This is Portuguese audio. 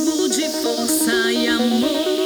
De força e amor,